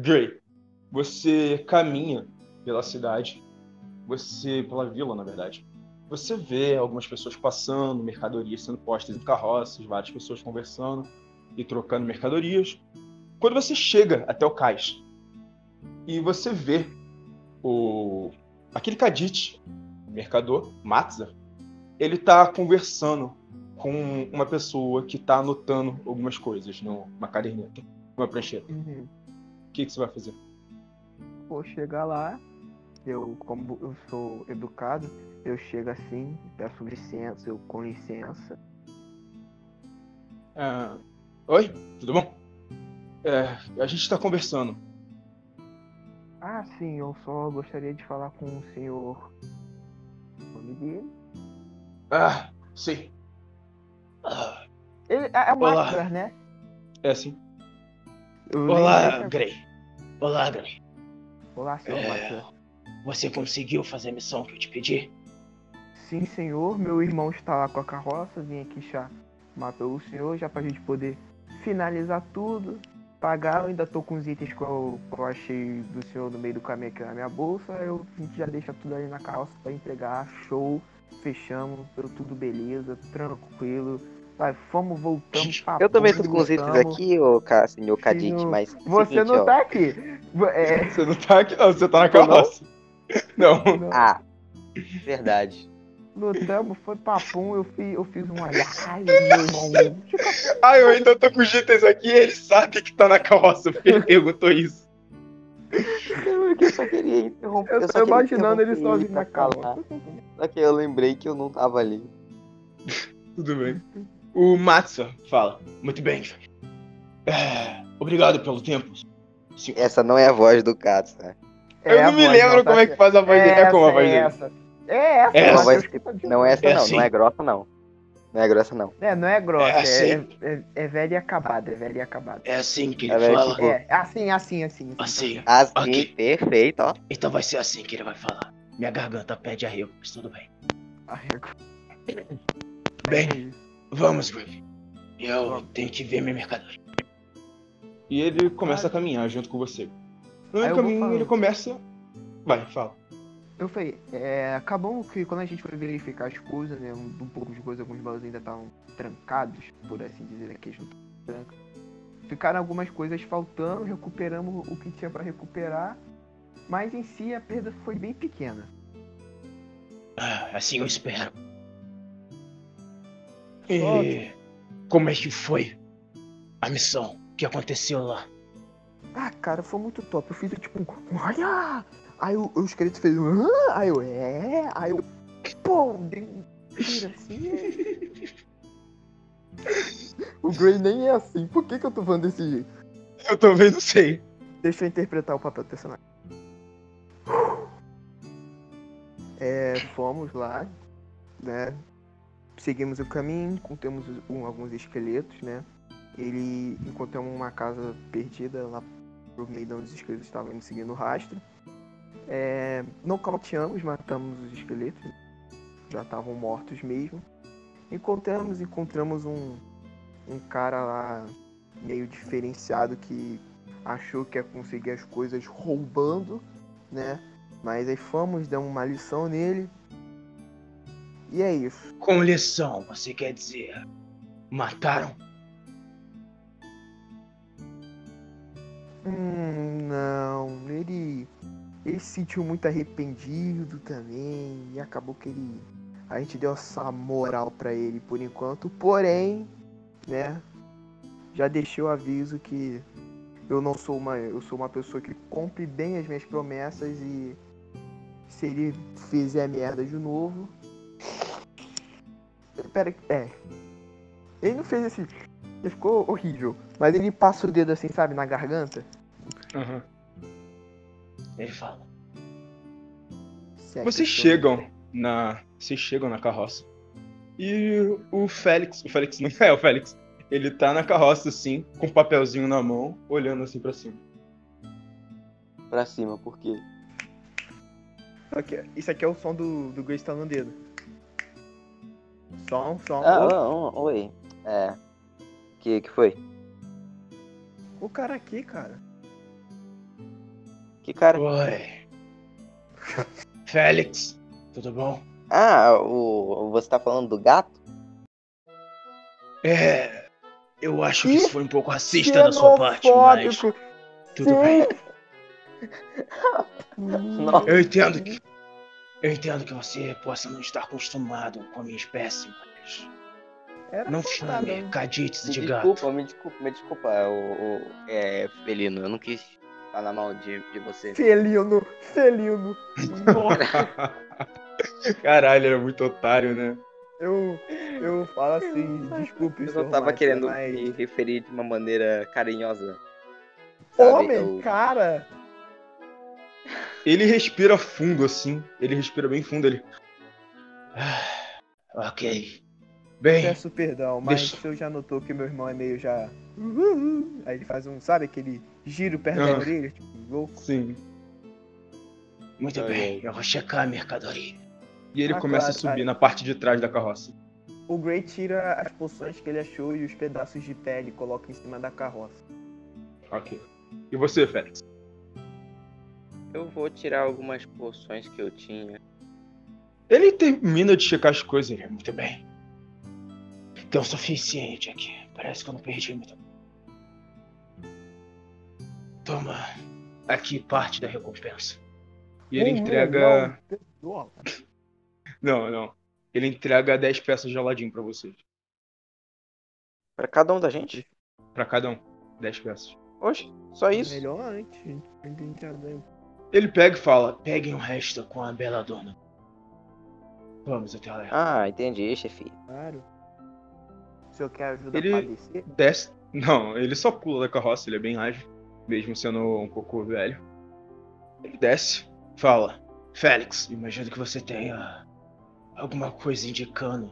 Gray, você caminha pela cidade, você pela vila, na verdade. Você vê algumas pessoas passando, mercadorias sendo postas em carroças, várias pessoas conversando e trocando mercadorias. Quando você chega até o cais e você vê o aquele Kadit, o mercador, Matza, ele tá conversando com uma pessoa que tá anotando algumas coisas numa caderneta, numa prancheta. Uhum. O que, que você vai fazer? Vou chegar lá, eu, como eu sou educado, eu chego assim, peço licença, eu com licença. Ah, Oi, tudo bom? É, a gente está conversando. Ah, sim, eu só gostaria de falar com o senhor. O nome dele? Ah, sim. Ah, Ele é, é o Olá. Maxler, né? é assim. Eu Olá, Grey. Olá, Grey. Olá, senhor É. Você conseguiu fazer a missão que eu te pedi? Sim, senhor. Meu irmão está lá com a carroça. Vim aqui chamar pelo senhor já pra gente poder finalizar tudo. Pagar, eu ainda tô com os itens que eu, que eu achei do senhor no meio do caminho aqui na minha bolsa. Eu, a gente já deixa tudo ali na carroça pra entregar. Show. Fechamos. Deu tudo beleza. Tranquilo. Vai, fomos, voltamos pra Eu também tô com os itens aqui, ô Ca- senhor Cadite, mas. Você seguinte, não ó. tá aqui. É, Você não tá aqui, não, você tá na carroça. Não. não. Ah, verdade. Lutamos, foi papum, eu fiz, eu fiz um Ai, meu irmão. Ah, eu ainda tô com os itens aqui e ele sabe que tá na carroça, porque ele perguntou isso. Eu só queria interromper. Eu só tô queria imaginando ele sozinho na falar. Só que eu lembrei que eu não tava ali. Tudo bem. O Matsa fala. Muito bem. É, obrigado pelo tempo. senhor. Essa não é a voz do Katsu, né? eu não me lembro como é que faz a voz dele. É como a voz dele. essa. É essa. É essa. acho que tá Não é essa É não, assim. não é grossa não. Não é grossa não. É, não é grossa, É é, assim. é, é velha e acabada, é velha e acabada. É assim que É, ele fala. tipo- É, assim, assim, assim. Assim. Assim, Ok. perfeito, ó. Então vai ser assim que ele vai falar. Minha garganta pede arrego, mas tudo bem. Arrego. Bem, vamos, Grey. Eu tenho que ver minha mercadoria. E ele começa a caminhar junto com você. No vou caminho, ele começa. Vai, fala. Eu falei, é, acabou que quando a gente foi verificar as coisas, né, um, um pouco de coisa, alguns baús ainda estavam trancados, por assim dizer, aqui junto tranca. Ficaram algumas coisas faltando, recuperamos o que tinha pra recuperar, mas em si a perda foi bem pequena. Ah, assim eu espero. E como é que foi a missão? O que aconteceu lá? Ah, cara, foi muito top. Eu fiz tipo um. Olha! Aí o, o esqueleto fez um. "Hã?" Aí eu. É! Aí eu. Pô, dei um tiro assim. o Gray nem é assim. Por que, que eu tô falando desse jeito? Eu também não sei. Deixa eu interpretar o papel do personagem. É, fomos lá, né? Seguimos o caminho, encontramos um- alguns esqueletos, né? Ele encontramos uma casa perdida lá pro meio de onde os esqueletos estavam indo seguindo o rastro. É, nocauteamos, matamos os esqueletos, já estavam mortos mesmo. Encontramos, encontramos um, um cara lá meio diferenciado que achou que ia conseguir as coisas roubando, né? Mas aí fomos, damos uma lição nele. E é isso. Com lição, você quer dizer. Mataram? Hum, não, ele. Ele se sentiu muito arrependido também. E acabou que ele. A gente deu essa moral pra ele por enquanto. Porém, né? Já deixei o aviso que eu não sou uma. Eu sou uma pessoa que cumpre bem as minhas promessas e se ele fizer merda de novo. Pera, é. Ele não fez esse. Ele ficou horrível. Mas ele passa o dedo assim, sabe, na garganta. Aham. Ele fala. É Vocês tô- chegam na. Vocês chegam na carroça. E o Félix. O Félix não é o Félix. Ele tá na carroça, assim, com um papelzinho na mão, olhando assim pra cima. Pra cima, por quê? Ok, Isso aqui é o som do, do Grace tá no dedo. Som, som. Ah, ah, ah, oi. É. Que que foi? O cara aqui, cara. Que cara? Oi. Félix, tudo bom? Ah, o... você tá falando do gato? É. Eu acho que Ih, isso foi um pouco racista da sua parte, mas tudo Sim. bem. Não. Eu entendo que. Eu entendo que você possa não estar acostumado com a minha espécie, mas. Era Não chame cadites Me de desculpa, gato. me desculpa, me desculpa, o, o- é, Felino, eu não quis falar mal de, de você. Felino, felino. Nossa, Caralho, ele é muito otário, né? eu, eu falo assim, desculpe, Eu senhor não tava Master, querendo mas... me referir de uma maneira carinhosa. sabe? Homem, Eu- cara, Ele respira fundo, assim. Ele respira bem fundo. Ele. Ah, ok. Bem, peço perdão, mas Deixa- o senhor já notou que meu irmão é meio já... Aí ele faz um, sabe, aquele giro perto da Ah. orelha, tipo, louco. Sim. muito Ai, bem. Eu vou checar a mercadoria. E ele Ah, começa claro, a subir ai. na parte de trás da carroça. O Grey tira as poções que ele achou e os pedaços de pele e coloca em cima da carroça. Ok. E você, Félix? Eu vou tirar algumas poções que eu tinha. Ele termina de checar as coisas. Ele. Muito bem. Tem o suficiente aqui. Parece que eu não perdi muito. Toma. Aqui parte da recompensa. E ele Um entrega. dólares. Não, não. Ele entrega 10 peças de Aladim pra vocês. Pra cada um da gente? Pra cada um. 10 peças. Oxe, só isso? Melhor antes. Ele pega e fala: Peguem o resto com a bela dona. Vamos até lá. Ah, entendi, chefe. Claro. O senhor quer ajuda Ele- descer? desce. Não, ele só pula da carroça, ele é bem ágil, mesmo sendo um pouco velho. Ele desce, fala. Félix, imagino que você tenha alguma coisa indicando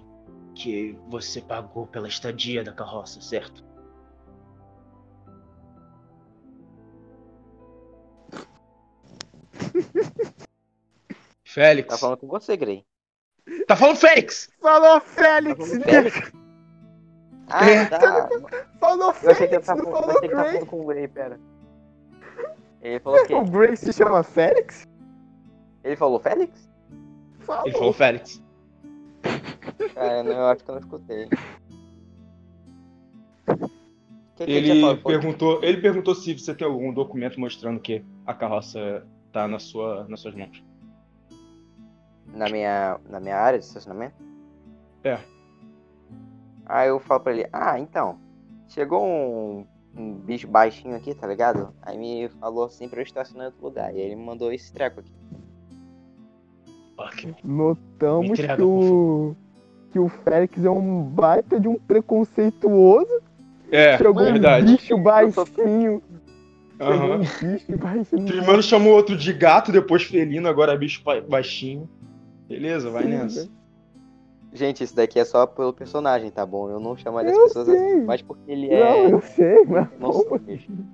que você pagou pela estadia da carroça, certo? Félix. Tá falando com você, Grey. Tá falando Félix! Falou, Tá Félix! falando Félix? Ah, É. tá. Falou, Eu achei que ele Félix! Não falando, que Grey! falando com o Grey, pera. Ele falou o quê? O Grey se chama Félix? Ele falou Félix? Falou. Ele falou Félix. Cara, não, eu acho que eu não escutei. Que, que Ele perguntou, ele perguntou se você tem algum documento mostrando que a carroça tá na sua, nas suas mãos. Na minha, na minha área de estacionamento? É. Aí eu falo pra ele, ah, então, chegou um, um bicho baixinho aqui, tá ligado? Aí me falou assim pra eu estacionar em outro lugar. E aí ele me mandou esse treco aqui. Ok. Notamos Entrega, que o. que o Félix é um baita de um preconceituoso. É, Chegou verdade. um bicho baixinho. Aham. um bicho. Primeiro chamou outro de gato, depois felino, agora bicho ba- baixinho. Beleza, vai Sim, nessa. velho. Gente, isso daqui é só pelo personagem, tá bom? Eu não chamaria as pessoas sei. assim, mas porque ele Não, é. eu sei, mas. Não mesmo.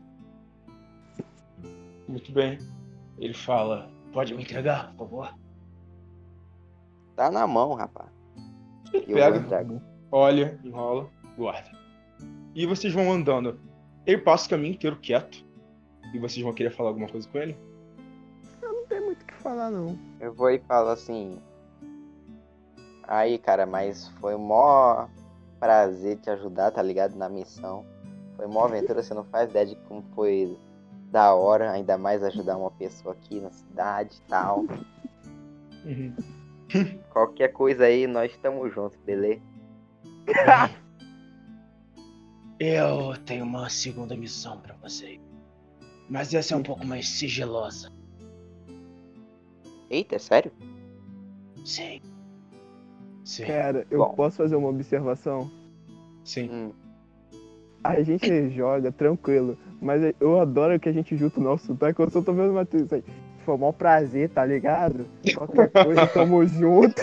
Muito bem. Ele fala: Pode me entregar, por favor? Tá na mão, rapaz. Ele Eu pega, olha, enrola, guarda. E vocês vão andando. Ele passa o caminho inteiro quieto. E vocês vão querer falar alguma coisa com ele? Não tem muito o que falar, não. Eu vou e falo assim. Aí, cara, mas foi mó prazer te ajudar, tá ligado? Na missão. Foi mó aventura, você não faz ideia de como foi da hora, ainda mais ajudar uma pessoa aqui na cidade e tal. Uhum. Qualquer coisa aí, nós estamos juntos, beleza? Eu tenho uma segunda missão pra você. Mas essa é um pouco mais sigilosa. Eita, é sério? Sim. Sim. Cara, eu Bom. posso fazer uma observação? Sim. Hum. A gente joga tranquilo, mas eu adoro que a gente junta o nosso sotaque. Eu só tô vendo o Matheus aí. Foi um maior prazer, tá ligado? Qualquer coisa, tamo junto.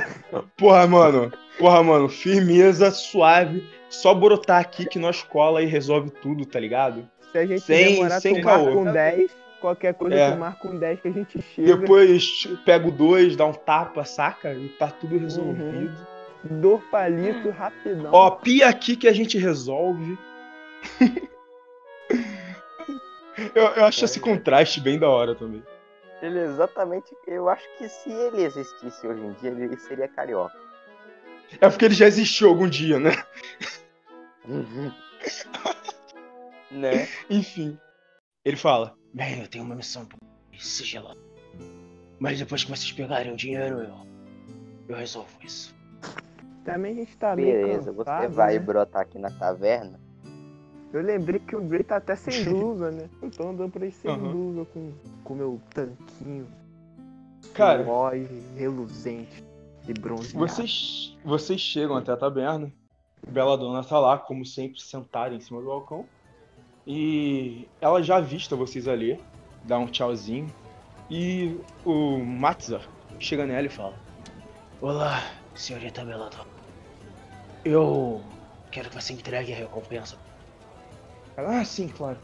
Porra, mano. Porra, mano. Firmeza, suave. Só brotar aqui que nós cola e resolve tudo, tá ligado? Se a gente Sem- demorar, sem tu marca um 10. Qualquer coisa, É. tu marca um 10 que a gente chega. Depois pega o dois, dá um tapa, saca? E tá tudo resolvido. Dor palito, rapidão. Ó, pia aqui que a gente resolve. eu, eu acho esse contraste bem da hora também. Ele é exatamente. Eu acho que se ele existisse hoje em dia, ele seria carioca. É porque ele já existiu algum dia, né? né? Enfim. Ele fala: Bem, eu tenho uma missão pra sigilosa. Mas depois que vocês pegarem o dinheiro, eu. Eu resolvo isso. Também a gente tá meio Beleza, você cansado, vai né? brotar aqui na taverna. Eu lembrei que o Grey tá até sem blusa, né? Eu tô andando por aí sem Aham. blusa, com o meu tanquinho. Cara. reluzente e bronzeado. Vocês, vocês chegam até a taberna. Bela Dona tá lá, como sempre, sentada em cima do balcão. E ela já avista vocês ali, dá um tchauzinho. E o Matzar chega nela e fala: Olá, senhorita Beladon. Eu quero que você entregue a recompensa. Ela, ah, sim, claro.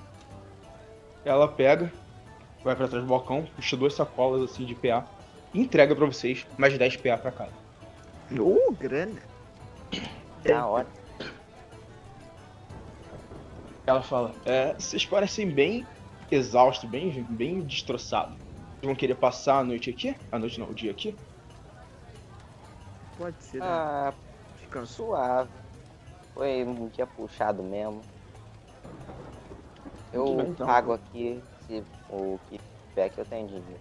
Ela pega, vai pra trás do balcão, puxa duas sacolas assim de PA e entrega pra vocês mais 10 PA pra cada. Ô, grana. Na hora. Ela fala: é, vocês parecem bem exaustos, bem, bem destroçados. Vocês vão querer passar a noite aqui? A noite não, o dia aqui? Pode ser, né? Ah, Descanso. suave. Foi um dia puxado mesmo. Eu bem, então. pago aqui se o que tiver que eu tenho dinheiro.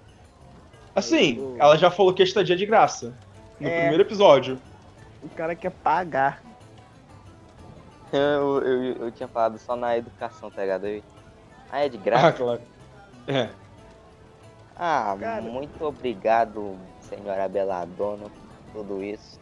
Assim, Eu- ela já falou que a estadia é de graça. No É. primeiro episódio. O cara quer pagar. Eu, eu, eu tinha falado só na educação, tá ligado? Eu- Ah, é de Ah, graça? claro. É. Ah, Cara. muito obrigado, senhora Beladona, por tudo isso.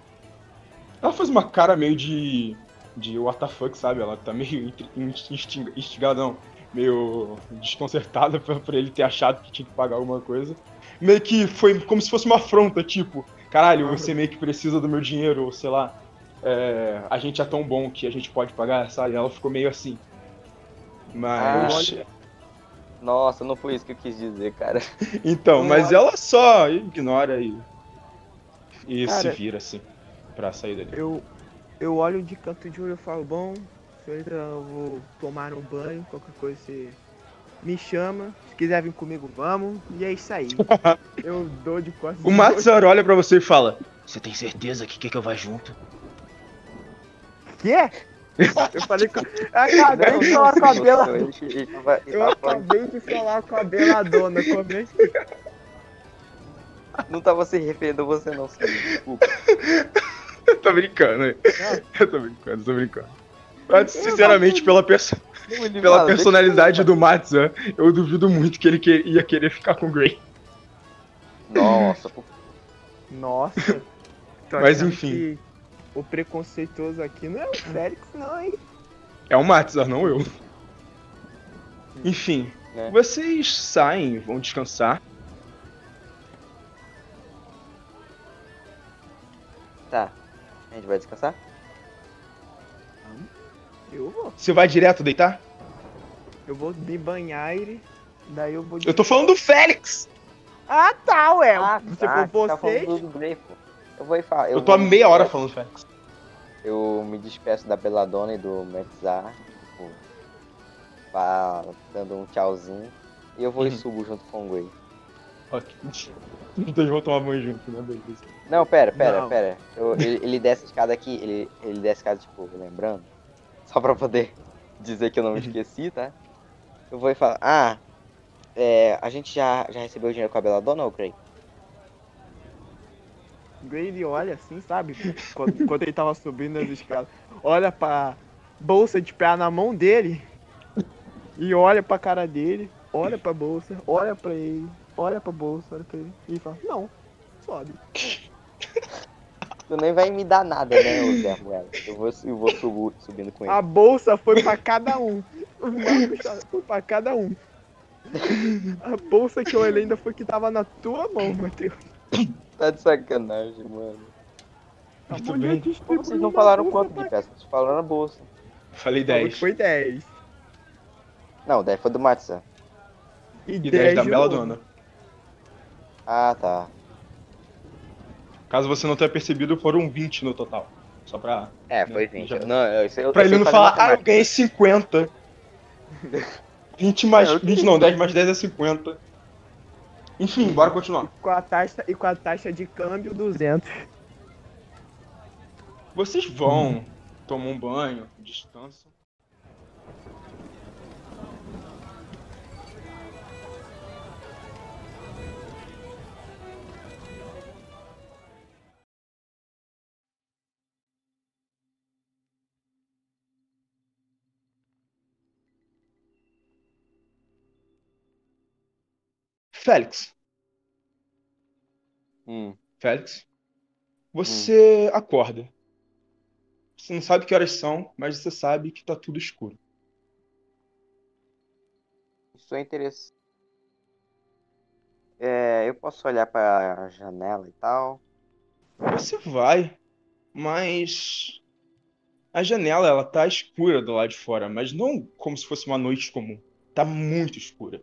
Ela faz uma cara meio de. de what the fuck, sabe? Ela tá meio não. Meio desconcertada por, por ele ter achado que tinha que pagar alguma coisa. Meio que foi como se fosse uma afronta, tipo, caralho, você meio que precisa do meu dinheiro, ou sei lá. É, a gente é tão bom que a gente pode pagar, sabe? Ela ficou meio assim. Mas. Nossa, não foi isso que eu quis dizer, cara. Então, mas ela só ignora e. E se Cara, vira assim. Pra sair dali. Eu, eu olho de canto de olho e falo, bom, senhorita, eu vou tomar um banho, qualquer coisa você me chama. Se quiser vir comigo, vamos. E é isso aí. eu dou de costas. O Matsar olha pra você e fala: Você tem certeza que quer que eu vá junto? Quê? Eu falei com. Acabei de falar com a Bela. Eu acabei de falar com a Beladona. Como é que Não tava se referindo a você, não. Sim. Desculpa. Eu tô brincando, né? Eu tô brincando, tô brincando. Mas, sinceramente, pela, perso- pela Fala, personalidade do Matza, eu duvido muito que ele que- ia querer ficar com o Gray. Nossa, pô, Nossa. Mas enfim. que O preconceituoso aqui não é o Félix, não, hein? É o Matza, não eu. Enfim, né? vocês saem, vão descansar. Tá. A gente vai descansar? Eu vou. Você vai direto deitar? Eu vou me banhar e daí eu vou. Eu tô falando do Félix! Ah, tá, ué. Ah, Você tá, for tá falando do Grey, pô. Eu vou e falar. Eu tô há vou- meia hora falando do Félix. Eu me despeço da Beladona e do Metzar, tipo, vá dando um tchauzinho. E eu vou e Uhum. subo junto com o Grey. Ok. Então vão tomar banho junto, né? Beleza. Não, pera, pera, Não. pera. Eu- ele, ele desce a escada aqui, ele, ele desce a escada, tipo, lembrando. Só pra poder dizer que eu não me Uhum. esqueci, tá? Eu vou e falar, ah, é, a gente já, já recebeu o dinheiro com a Beladona ou Grey? Grady olha assim, sabe? Quando, quando ele tava subindo as escadas. Olha pra bolsa de pé na mão dele. E olha pra cara dele. Olha pra bolsa. Olha pra ele. Olha pra bolsa. Olha pra ele. E fala: Não, sobe. Tu nem vai me dar nada, né, ô Zé Ruela? Eu vou, eu vou subo- subindo com ele. A bolsa foi pra cada um. Marcos foi pra cada um. A bolsa que eu olhei ainda foi que tava na tua mão, Matheus. Tá de sacanagem, mano. A Muito bem. distribuiu Vocês não falaram quanto de peça, vocês falaram na bolsa. Falei Falou que 10. Foi 10. Não, 10 foi do Matza. E, E 10, 10 da Bela. Dona. Ah, tá. Caso você não tenha percebido, foram 20 no total. Só pra. É, foi Já- 20. Não, eu, isso eu, Pra eu ele não falar, ah, eu ganhei 50. 20 mais. É, eu 20 não, 10 mais 10 é 50. Enfim, bora continuar. Com a taxa, e com a taxa de câmbio 200. Vocês vão, tomam um banho, descansam. Félix, Hum. Félix, você acorda. Você não sabe que horas são, mas você sabe que tá tudo escuro. Isso é interessante. É, eu posso olhar pra janela e tal. Você vai, mas a janela ela tá escura do lado de fora, mas não como se fosse uma noite comum. Tá muito escura,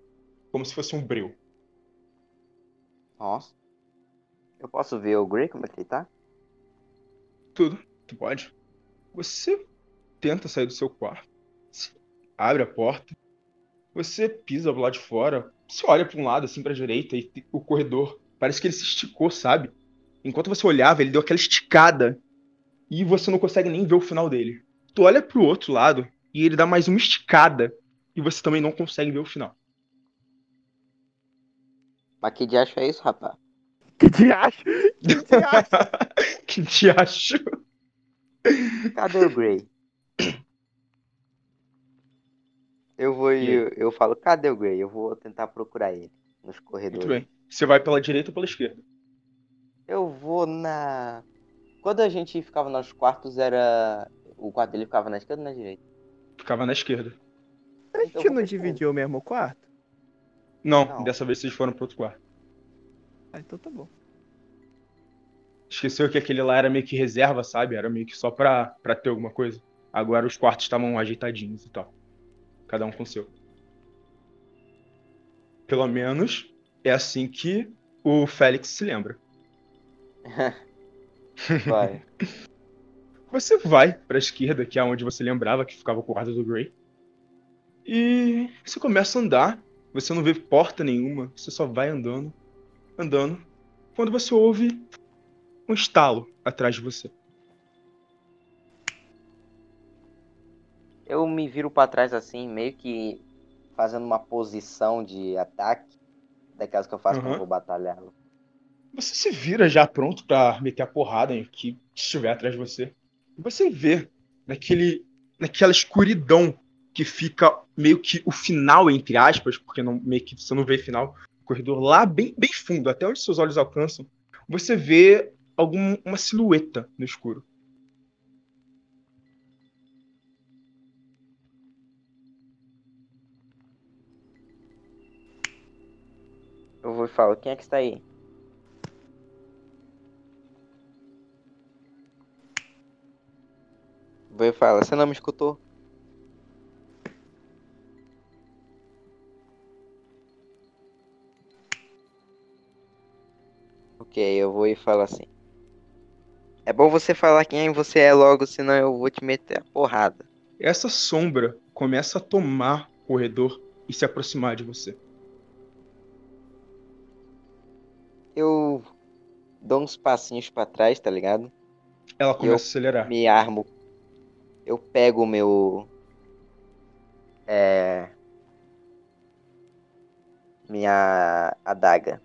como se fosse um breu. Nossa. Eu posso ver o Grey como é que ele tá? Tudo, tu pode. Você tenta sair do seu quarto, abre a porta, você pisa do lado de fora, você olha pra um lado assim pra direita e o corredor parece que ele se esticou, sabe? Enquanto você olhava, ele deu aquela esticada e você não consegue nem ver o final dele. Tu olha pro outro lado e ele dá mais uma esticada e você também não consegue ver o final. Mas que diacho é isso, rapaz? Que diacho? Que diacho? que? Cadê o Grey? Eu vou E aí? eu, eu falo, cadê o Grey? Eu vou tentar procurar ele nos corredores. Muito bem. Você vai pela direita ou pela esquerda? Eu vou na. Quando a gente ficava nos quartos, era. O quarto dele ficava na esquerda ou na direita? Ficava na esquerda. A Então gente vou não dividiu o mesmo quarto? Não, Não. dessa vez vocês foram pro outro quarto. Ah, então tá bom. Esqueceu que aquele lá era meio que reserva, sabe? Era meio que só pra, pra ter alguma coisa. Agora os quartos estavam ajeitadinhos e tal. Cada um com o seu. Pelo menos é assim que o Félix se lembra. Vai. Você vai pra esquerda, que é onde você lembrava que ficava o quarto do Grey. E você começa a andar. Você não vê porta nenhuma. Você só vai andando, andando. Quando você ouve um estalo atrás de você. Eu me viro pra trás assim, meio que fazendo uma posição de ataque. Daquelas que eu faço quando Aham. eu vou batalhar. Você se vira já pronto pra meter a porrada em que estiver atrás de você. Você vê naquele, naquela escuridão que fica meio que o final, entre aspas, porque não, meio que você não vê final, o corredor lá bem, bem fundo, até onde seus olhos alcançam, você vê alguma uma silhueta no escuro. Eu vou falo, quem é que está aí? Vou falo, você não me escutou? Ok, eu vou e falo assim. É bom você falar quem você é logo, senão eu vou te meter a porrada. Essa sombra começa a tomar o corredor e se aproximar de você. Eu dou uns passinhos pra trás, tá ligado? Ela começa Eu- a acelerar. me armo. Eu pego o meu. É. Minha adaga.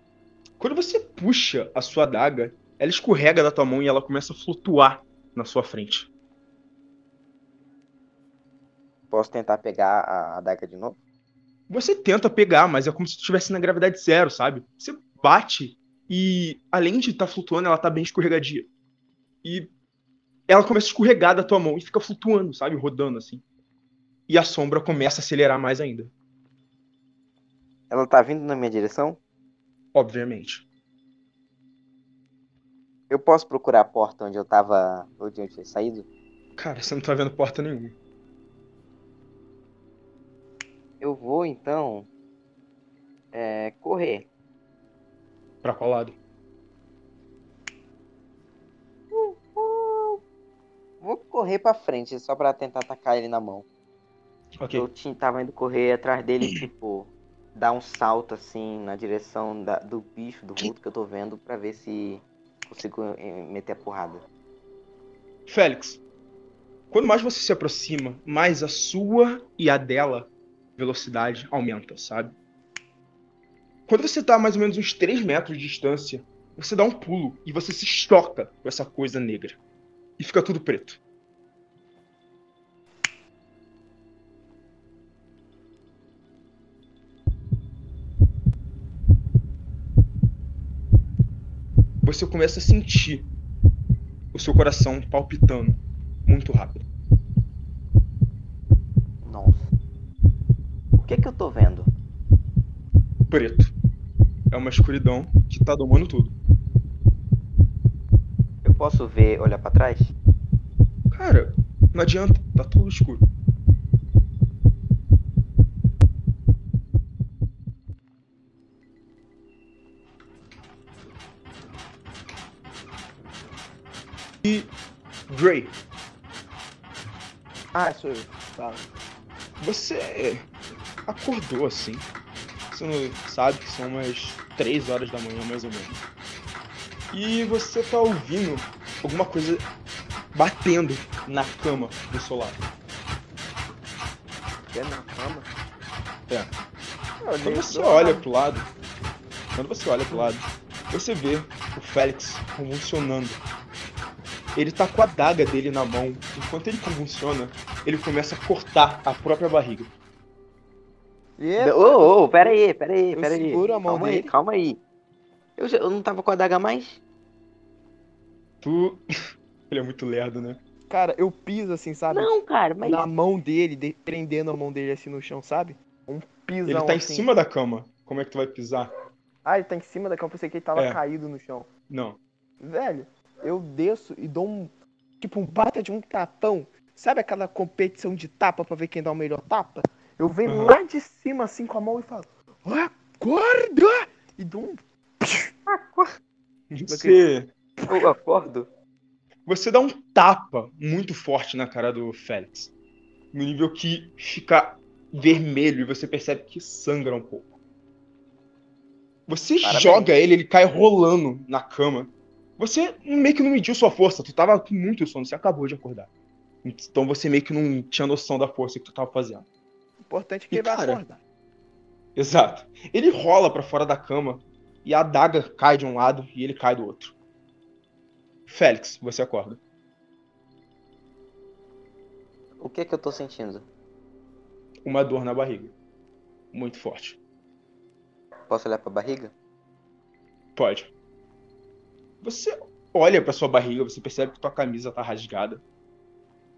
Quando você puxa a sua adaga, ela escorrega da tua mão e ela começa a flutuar na sua frente. Posso tentar pegar a adaga de novo? Você tenta pegar, mas é como se estivesse na gravidade zero, sabe? Você bate e, além de estar flutuando, ela tá bem escorregadia. E ela começa a escorregar da tua mão e fica flutuando, sabe? Rodando assim. E a sombra começa a acelerar mais ainda, Ela tá vindo na minha direção? Obviamente. Eu posso procurar a porta onde eu tava. Onde eu tinha saído? Cara, você não tá vendo porta nenhuma. Eu vou então. É. Correr. Pra qual lado? Vou correr pra frente só pra tentar atacar ele na mão. Ok. Eu tava indo correr atrás dele, tipo. Dar um salto assim na direção da- do bicho, do vulto que eu tô vendo, pra ver se consigo eh, meter a porrada. Félix, quando mais você se aproxima, mais a sua e a dela velocidade aumenta, sabe? Quando você tá a mais ou menos uns 3 metros de distância, você dá um pulo e você se choca com essa coisa negra. E fica tudo preto. Você começa a sentir o seu coração palpitando muito rápido. Nossa. O que que eu tô vendo? Preto. É uma escuridão que tá domando tudo. Eu posso ver, olhar pra trás? Cara, não adianta, tá tudo escuro. E Gray, Ah, sou eu. Fala. você acordou assim. Você não sabe que são umas 3 horas da manhã, mais ou menos. E você tá ouvindo alguma coisa batendo na cama do seu lado. É na cama? É. Eu Quando você olha lado. pro lado, quando você olha pro lado, você vê o Félix convulsionando. Ele tá com a daga dele na mão. Enquanto ele convulsiona, ele começa a cortar a própria barriga. E Ô, ô, pera aí, pera aí, pera aí. seguro a mão calma aí, dele. calma aí. Eu, já- eu não tava com a daga mais? Tu. ele é muito lerdo, né? Cara, eu piso assim, sabe? Não, cara, mas. Na mão dele, de- prendendo a mão dele assim no chão, sabe? Um pisão Ele tá em assim. cima da cama. Como é que tu vai pisar? Ah, ele tá em cima da cama, eu pensei que ele tava É. caído no chão. Não. Velho, eu desço e dou um. Tipo, um bata de um tapão. Sabe aquela competição de tapa pra ver quem dá o melhor tapa? Eu venho Aham. lá de cima assim com a mão e falo: Acorda! E dou um. Você. Eu acordo? Você dá um tapa muito forte na cara do Félix. No nível que fica vermelho e você percebe que sangra um pouco. Você Parabéns. joga ele, ele cai rolando na cama. Você meio que não mediu sua força, tu tava com muito sono, você acabou de acordar. Então você meio que não tinha noção da força que tu tava fazendo. O importante é que E, ele vai cara, acordar. Exato. Ele rola pra fora da cama e a adaga cai de um lado e ele cai do outro. Félix, você acorda. O que que eu tô sentindo? Uma dor na barriga. Muito forte. Posso olhar pra barriga? Pode. Você olha pra sua barriga, você percebe que tua camisa tá rasgada.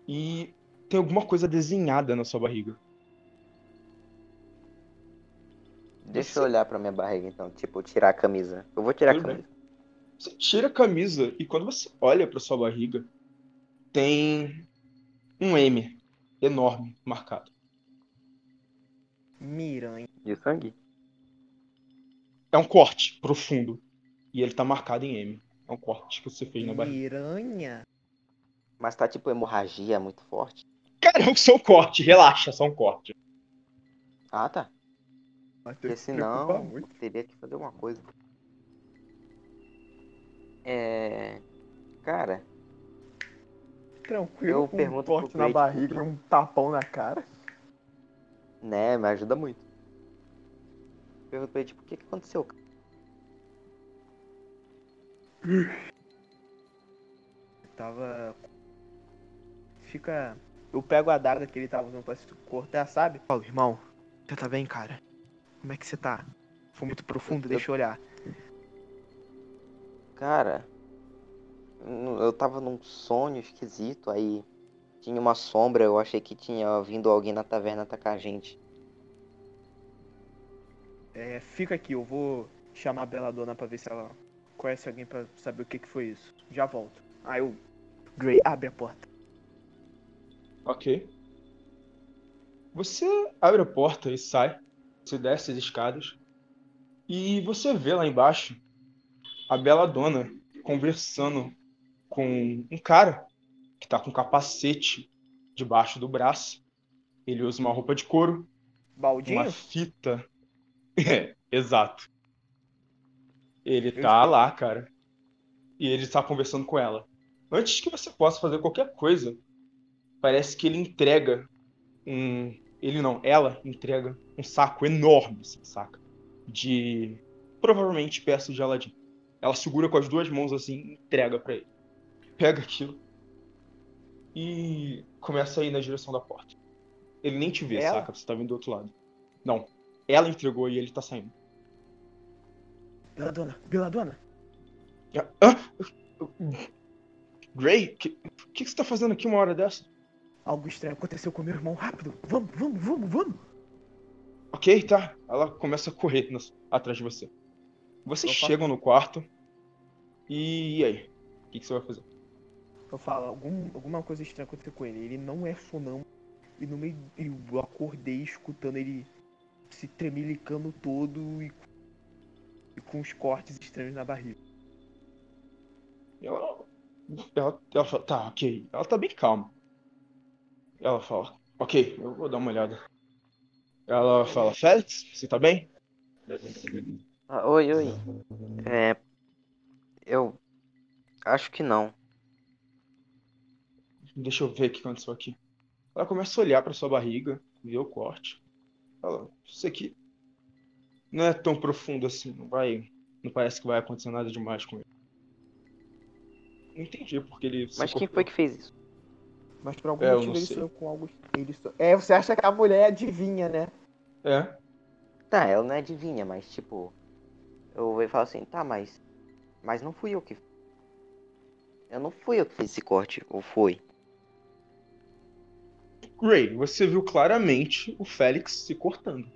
E tem alguma coisa desenhada na sua barriga. Deixa Você- eu olhar pra minha barriga então. Tipo, tirar a camisa. Eu vou tirar a Tudo bem. camisa. Você tira a camisa e quando você olha pra sua barriga, tem um M enorme marcado. Miranha. De sangue? É um corte profundo. E ele tá marcado em M. É um corte que você fez na barriga. Miranha? Mas tá tipo hemorragia muito forte. Cara, é só um corte, relaxa, só um corte. Ah, tá. Porque senão muito. teria que fazer uma coisa. É. Cara, Tranquilo, Eu com um pergunto pro corte na Blade. barriga e um tapão na cara. né, me ajuda muito. Pergunto pra ele, tipo, o que, que aconteceu? cara? Tava. Fica. Eu pego a adaga que ele tava usando pra se cortar, sabe? Falo, irmão, você tá bem, cara? Como é que você tá? Foi muito profundo, deixa eu olhar. Cara, eu tava num sonho esquisito, aí tinha uma sombra, eu achei que tinha vindo alguém na taverna atacar a gente. É, fica aqui, eu vou chamar a Beladona pra ver se ela conhece alguém pra saber o que que foi isso. Já volto. Aí eu. Gray, abre a porta. Ok. Você abre a porta e sai. Você desce as escadas. E você vê lá embaixo a bela dona conversando com um cara que tá com um capacete debaixo do braço. Ele usa uma roupa de couro, Baldinho? uma fita. É, exato. Ele tá lá, cara. E ele tá conversando com ela. Antes que você possa fazer qualquer coisa, parece que ele entrega um. Ele não, ela entrega um saco enorme, assim, saca? De. Provavelmente peças de Aladdin. Ela segura com as duas mãos assim e entrega pra ele. Pega aquilo e começa a ir na direção da porta. Ele nem te vê, Ela? saca? Você tá vindo do outro lado. Não. Ela entregou e ele tá saindo. Beladona, Beladona. Ah, ah, Gray, o que, que, que você tá fazendo aqui uma hora dessa? Algo estranho aconteceu com meu irmão. Rápido. Vamos, vamos, vamos, vamos. Ok, tá. Ela começa a correr nas- atrás de você. Vocês Opa. chegam no quarto. E, e aí? O que, que você vai fazer? Eu falo, algum, alguma coisa estranha aconteceu com ele. Ele não é sonâmbulo. E no meio. Eu acordei escutando ele se tremelicando todo e, e com os cortes estranhos na barriga. Ela, ela, ela fala, tá, ok. Ela tá bem calma. Ela fala, ok, eu vou dar uma olhada. Ela fala, Félix, você tá bem? Ah, oi, oi. É. Eu. Acho que não. Deixa eu ver o que aconteceu aqui. Ela começa a olhar pra sua barriga, vê o corte. Fala, isso aqui não é tão profundo assim, não vai. Não parece que vai acontecer nada demais com ele. Não entendi porque ele. Mas quem cortou. foi que fez isso? Mas por algum É, motivo ele sonhou com algo. Ele so... É, você acha que a mulher adivinha, né? É, Tá, ela não é adivinha, mas tipo. Eu vou falar assim, tá, mas. Mas não fui eu que. Eu não fui eu que fiz esse corte, ou foi? Gray, você viu claramente o Félix se cortando.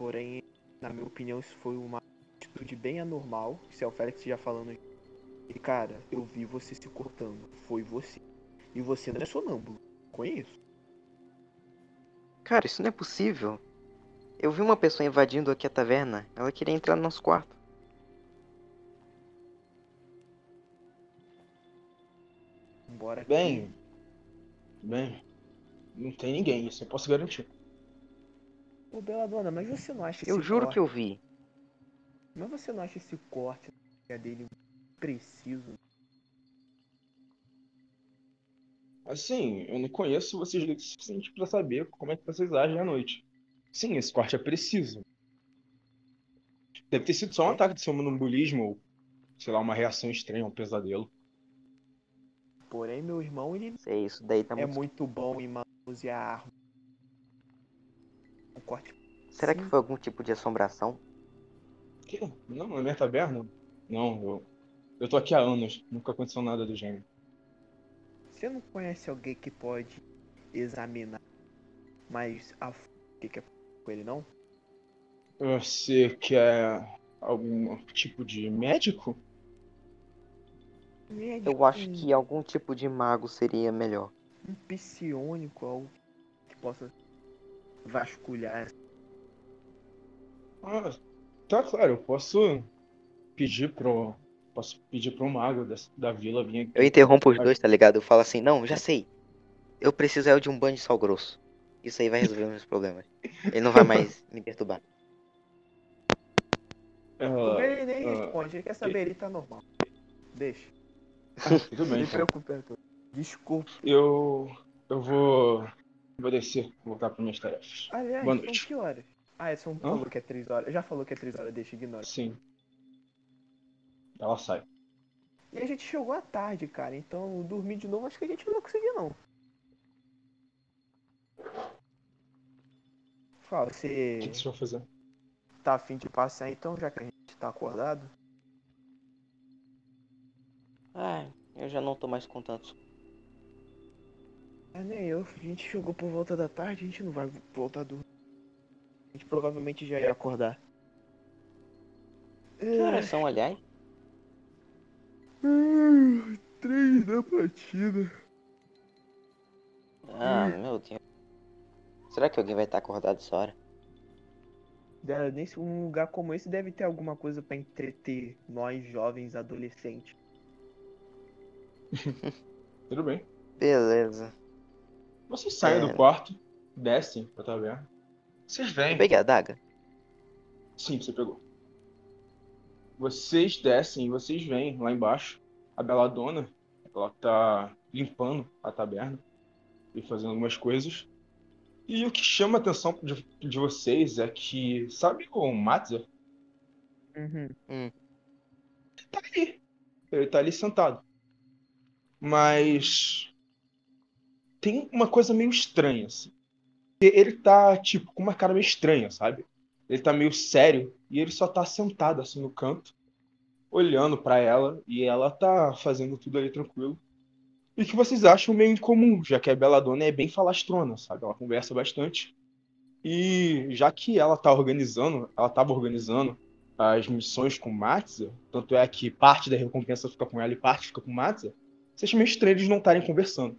Porém, na minha opinião, isso foi uma atitude bem anormal. Se é o Félix já falando. E cara, eu vi você se cortando. Foi você. E você não é sonâmbulo. Conheço. Cara, isso não é possível. Eu vi uma pessoa invadindo aqui a taverna. Ela queria entrar no nosso quarto. Que- Bem, bem, não tem ninguém, isso eu posso garantir. Ô, Beladona, mas você não acha Eu esse juro corte... que eu vi. Mas você não acha esse corte dele preciso? Assim, eu não conheço vocês o suficiente pra saber como é que vocês agem à noite. Sim, esse corte é preciso. Deve ter sido só um ataque de sonambulismo ou, sei lá, uma reação estranha, um pesadelo. Porém, meu irmão, ele Sei, isso daí tá é muito. muito bom em manusear arma. Corte Será que foi algum tipo de assombração? Que? Não, na minha taberna? Não, eu, eu tô aqui há anos, nunca aconteceu nada do gênero. Você não conhece alguém que pode examinar mais a fundo o que é com ele, não? Você quer algum tipo de médico? Eu acho que algum tipo de mago seria melhor. Um psionico, algo que possa vasculhar. Ah, tá claro, eu posso pedir pro. Posso pedir pro mago da, da vila vir aqui. Eu interrompo os dois, tá ligado? Eu falo assim, não, já sei. Eu preciso é de um banho de sal grosso. Isso aí vai resolver meus problemas. Ele não vai mais me perturbar. Ela- ele nem ah, responde, ele quer saber, ele tá normal. Deixa. tudo Não bem, me então. preocupe, Arthur. Desculpa. Eu. Eu vou. Vou descer, voltar para minhas tarefas. Aliás, Boa são noite. que horas? Ah, são falou que é 3 horas. Já falou que é 3 horas, deixa, ignora. Sim. Ela sai. E a gente chegou à tarde, cara. Então dormir de novo acho que a gente não vai conseguir não. Fala, O você que, que você vai fazer? tá afim de passear então, já que a gente tá acordado? Ah, eu já não tô mais com tantos. É, nem eu. A gente chegou por volta da tarde, a gente não vai voltar dormir. A gente provavelmente já ia acordar. Que horas são, aliás? Ah, Três da partida. Ah, meu Deus. Será que alguém vai estar acordado essa hora? Nesse um lugar como esse deve ter alguma coisa pra entreter nós jovens adolescentes. Tudo bem. Beleza. Vocês saem É. do quarto, descem pra taverna. Vocês Eu vêm. peguei a adaga. Sim, você pegou. Vocês descem e vocês veem lá embaixo a Bela Dona. Ela tá limpando a taberna e fazendo algumas coisas. E o que chama a atenção de, de vocês é que, sabe o Matza? Uhum. Tá ali. Ele tá ali sentado. Mas tem uma coisa meio estranha, assim. Ele tá, tipo, com uma cara meio estranha, sabe? Ele tá meio sério e ele só tá sentado assim no canto, olhando pra ela e ela tá fazendo tudo ali tranquilo. E que vocês acham meio incomum, já que a Belladonna é bem falastrona, sabe? Ela conversa bastante. E já que ela tá organizando, ela tava organizando as missões com Matza, tanto é que parte da recompensa fica com ela e parte fica com Matza, vocês meio estranho eles não estarem conversando.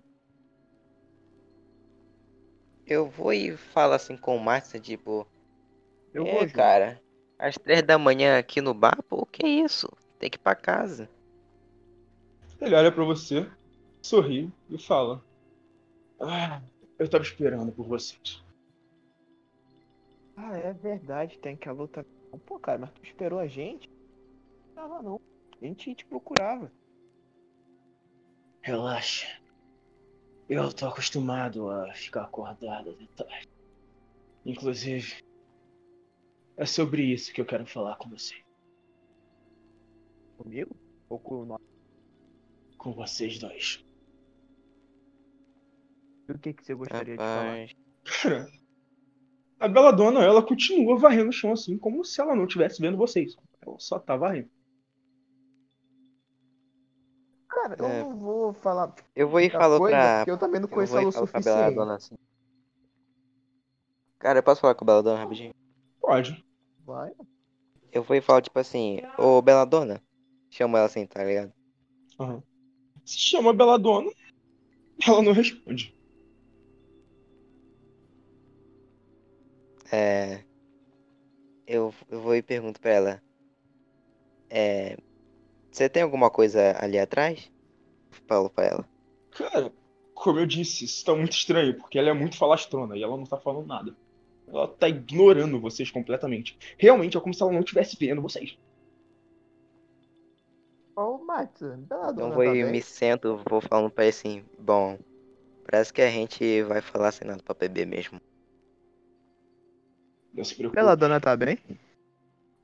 Eu vou e falo assim com o Márcio, tipo, Eu é, vou junto. cara, às três da manhã aqui no bar, pô, que isso? Tem que ir pra casa. Ele olha pra você, sorri e fala: Ah, eu tava esperando por vocês. Ah, é verdade, tem que a luta. Pô, cara, mas tu esperou a gente? Não tava não. A gente te procurava. Relaxa. Eu tô acostumado a ficar acordado até tarde. Inclusive, é sobre isso que eu quero falar com você. Comigo? Ou com o nosso? Com vocês dois. O que, que você gostaria de falar? Rapaz, Cara, a Bela Dona, ela continua varrendo o chão assim, como se ela não estivesse vendo vocês. Ela só tá varrendo. Cara, eu É. não vou falar eu vou e muita falo coisa, pra. porque eu também não conheço ela o falo com a suficiente. Beladona assim. Cara, eu posso falar com a Beladona rapidinho? Pode. Vai. Eu vou e falo, tipo assim, ô Beladona. Chamo ela assim, tá ligado? Aham. Se chama a Bela Dona, ela não responde. É. Eu, eu vou e pergunto pra ela. É. Você tem alguma coisa ali atrás? Falo pra ela. Cara, como eu disse, isso tá muito estranho, porque ela é muito falastrona e ela não tá falando nada. Ela tá ignorando vocês completamente. Realmente é como se ela não estivesse vendo vocês. Ô, bela Então dona eu vou tá e me sento, vou falando pra ele assim, bom. Parece que a gente vai falar sem nada pra beber mesmo. Não se preocupe. Bela dona tá bem?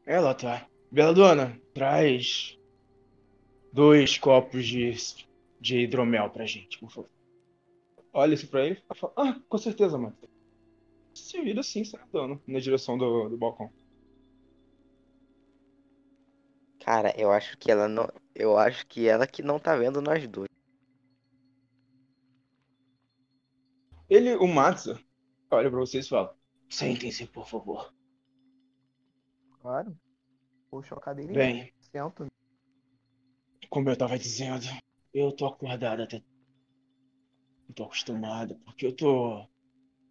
Ela tá. Bela Dona, traz dois copos de, de hidromel pra gente, por favor. Olha isso pra ele e fala, ah, com certeza, mano. Se vira assim, sentando na direção do, do balcão. Cara, eu acho que ela não. Eu acho que ela que não tá vendo nós dois. Ele, o Matza, olha pra vocês e fala, Sentem-se, por favor. Claro. Puxa a cadeira e bem, sento. Como eu tava dizendo, eu tô acordado até. Eu tô acostumado, porque eu tô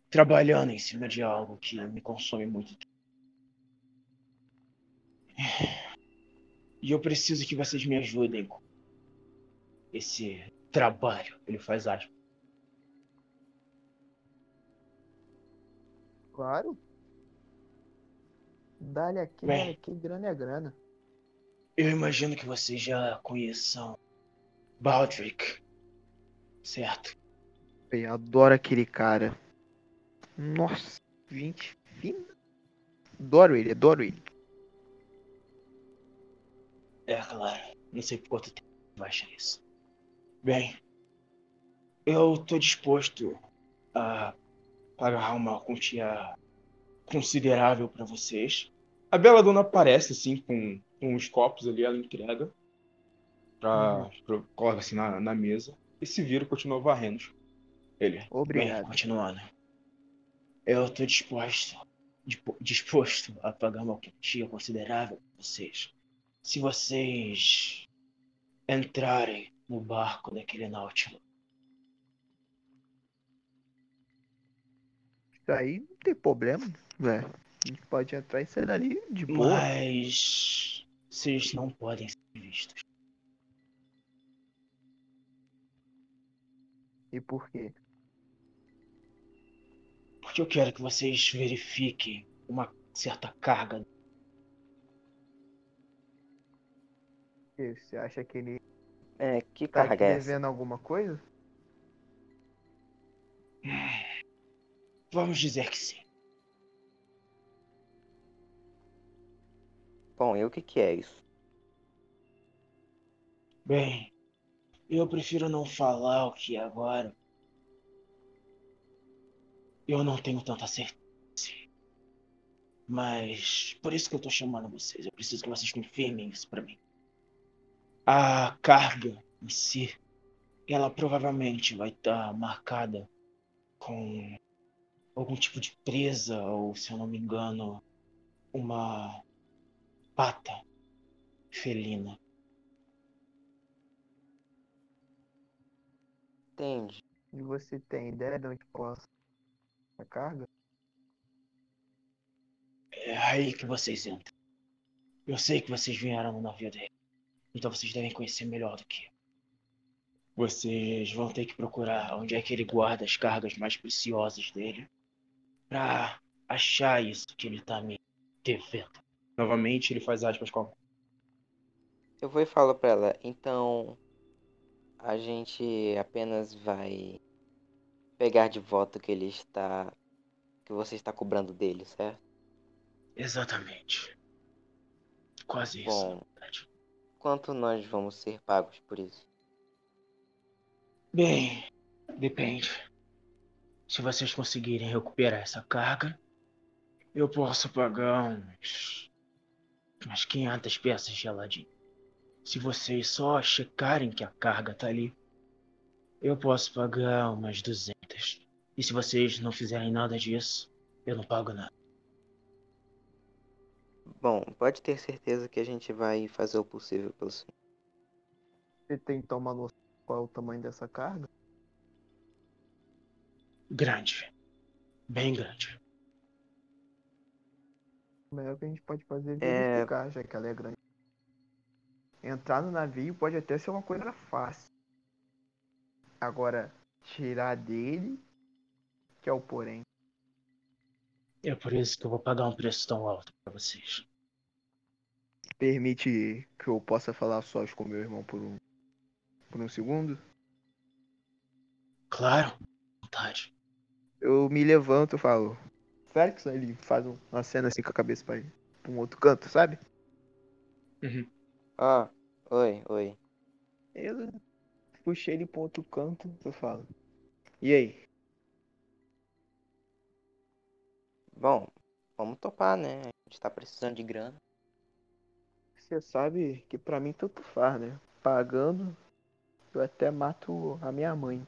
trabalhando em cima de algo que me consome muito tempo. E eu preciso que vocês me ajudem com esse trabalho. Ele faz aspas. Claro. Dá-lhe aqui, aqui, grana é grana. Eu imagino que vocês já conheçam Baldric, certo? Eu adoro aquele cara. Nossa, 20 fina. Adoro ele, adoro ele. É claro. Não sei por quanto tempo vai achar isso. Bem, eu tô disposto a pagar uma quantia considerável pra vocês. A Bela Dona aparece assim com, com os copos ali, ela entrega. Pra, pra- coloca assim na, na mesa. E se vira e continua varrendo. Ele. Bem, Obrigado. continuando. Eu tô disposto, dispo- disposto a pagar uma quantia considerável pra vocês. Se vocês entrarem no barco daquele Nautilus. Isso aí não tem problema, velho. A gente pode entrar e sair dali de boa. Mas vocês não podem ser vistos. E por quê? Porque eu quero que vocês verifiquem uma certa carga. Você acha que ele. É, que tá carga é essa? alguma coisa? Vamos dizer que sim. Bom, e o que que é isso? Bem, eu prefiro não falar o que é agora. Eu não tenho tanta certeza. Mas por isso que eu tô chamando vocês. Eu preciso que vocês confirmem isso pra mim. A carga em si, ela provavelmente vai estar marcada com algum tipo de presa ou, se eu não me engano, uma pata felina. Entende? E você tem ideia de onde possa a carga? É aí que vocês entram. Eu sei que vocês vieram no navio dele. Então vocês devem conhecer melhor do que eu. Vocês vão ter que procurar onde é que ele guarda as cargas mais preciosas dele. Pra achar isso que ele tá me devendo. Novamente, ele faz aspas com a Eu vou e falo pra ela, então a gente apenas vai pegar de volta o que ele está. que você está cobrando dele, certo? Exatamente. Quase isso. Bom. verdade. Quanto nós vamos ser pagos por isso? Bem, depende. Se vocês conseguirem recuperar essa carga, eu posso pagar uns. Umas 500 peças de Aladdin. Se vocês só checarem que a carga tá ali, eu posso pagar umas 200. E se vocês não fizerem nada disso, eu não pago nada. Bom, pode ter certeza que a gente vai fazer o possível pelo senhor. Você tem então uma noção de qual é o tamanho dessa carga? Grande. Bem grande. O melhor que a gente pode fazer é É. verificar, já que ela é grande. Entrar no navio pode até ser uma coisa fácil. Agora, tirar dele, que é o porém. É por isso que eu vou pagar um preço tão alto pra vocês. Permite que eu possa falar sós com meu irmão por um, por um segundo? Claro, vontade. Eu me levanto e falo. Félix, ele faz um- uma cena assim com a cabeça pra, ir pra um outro canto, sabe? Ah, oi, oi. Eu puxei ele pra outro canto, eu falo. E aí? Bom, vamos topar, né? A gente tá precisando de grana. Você sabe que pra mim tanto faz, né? Pagando, eu até mato a minha mãe.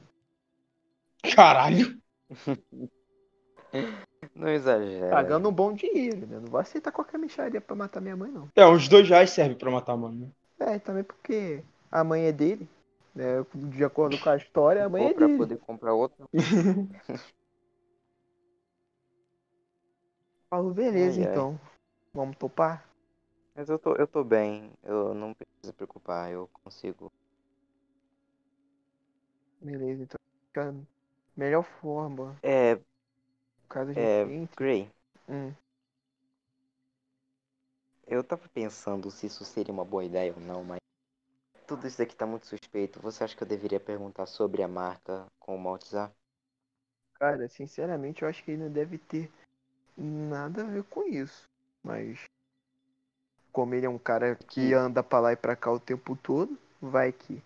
Caralho! Não exagera. Pagando um bom dinheiro, né? Não vou aceitar qualquer mexaria pra matar minha mãe, não. É, uns dois reais serve pra matar a mano, né? É, também porque a mãe é dele, né? De acordo com a história, a mãe Ou é pra dele. poder comprar outro. Falo, beleza, Ai, ai. então. Vamos topar? Mas eu tô, eu tô bem. Eu não preciso preocupar. Eu consigo. Beleza, então. Melhor forma. É, Caso a gente é, entre. Gray. Hum. Eu tava pensando se isso seria uma boa ideia ou não, mas tudo isso aqui tá muito suspeito. Você acha que eu deveria perguntar sobre a marca com o Maltesar? Cara, sinceramente, eu acho que ele não deve ter nada a ver com isso. Mas, como ele é um cara que anda pra lá e pra cá o tempo todo, vai que.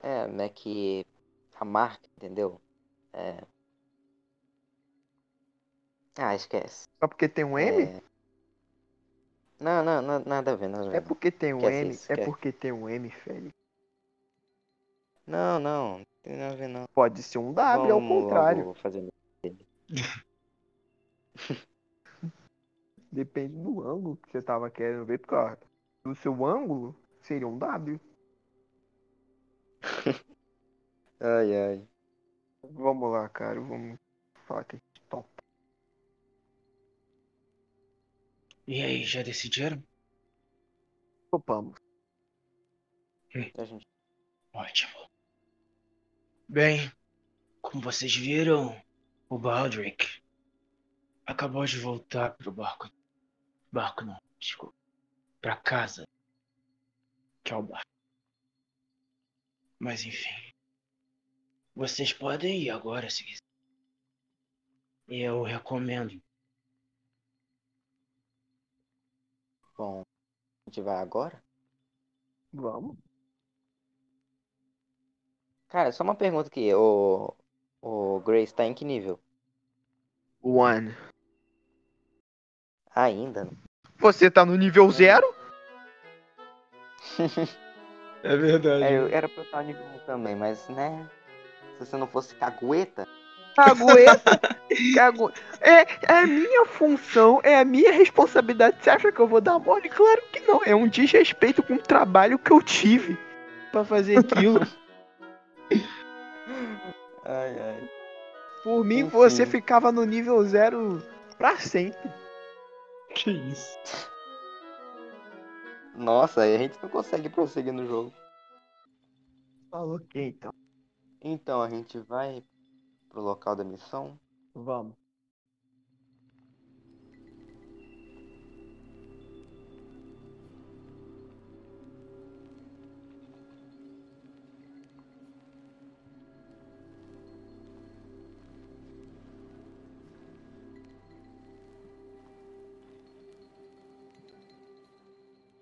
É, né, que a marca, entendeu? É. Ah, esquece. Só porque tem um M? É... Não, não, não, nada a ver, nada a ver. É porque tem um Esquece M. isso, É porque tem um M, Félix. Não, não, não tem nada a ver não. Pode ser um W, ao Vamos contrário. logo fazer Depende do ângulo que você tava querendo ver, porque ó, do seu ângulo seria um W. Ai, ai. Vamos lá, cara, vamos falar que E aí, já decidiram? Topamos. Gente... Ótimo. Bem, como vocês viram, o Baldric acabou de voltar pro barco. Barco não, desculpa. pra casa, que é o bar. Mas enfim. Vocês podem ir agora se quiser. Eu recomendo. Bom, a gente vai agora? Vamos. Cara, só uma pergunta aqui. O, o Grace tá em que nível? One. Ainda? Você tá no nível zero? É verdade. É, eu era pra eu estar no nível 1 também, mas né? Se você não fosse cagueta. Cagueta. Cagu... É, é a minha função, é a minha responsabilidade. Você acha que eu vou dar mole? Claro que não. É um desrespeito com o trabalho que eu tive pra fazer aquilo. Ai, ai. Por mim, Enfim. você ficava no nível zero pra sempre. Que isso? Nossa, aí a gente não consegue prosseguir no jogo. Falou que então. Então a gente vai pro local da missão. Vamos.